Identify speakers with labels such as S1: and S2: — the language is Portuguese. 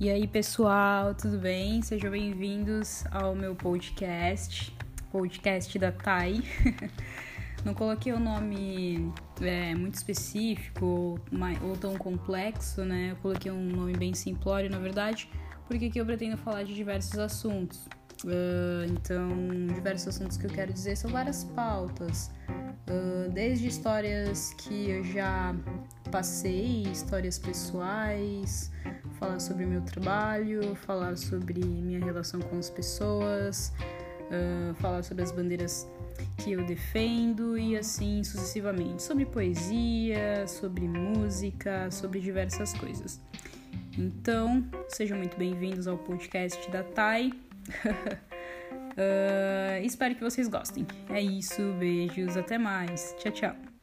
S1: E aí, pessoal, tudo bem? Sejam bem-vindos ao meu podcast, podcast da Thay. Não coloquei o um nome é, muito específico ou, ou, tão complexo, né? Eu coloquei um nome bem simplório, na verdade, porque aqui eu pretendo falar de diversos assuntos. Uh, então, diversos assuntos que eu quero dizer são várias pautas, uh, desde histórias que eu já passei, histórias pessoais, falar sobre meu trabalho, falar sobre minha relação com as pessoas, uh, falar sobre as bandeiras que eu defendo e assim sucessivamente. Sobre poesia, sobre música, sobre diversas coisas. Então, sejam muito bem-vindos ao podcast da Thay. uh, espero que vocês gostem. É isso, beijos, até mais. Tchau, tchau.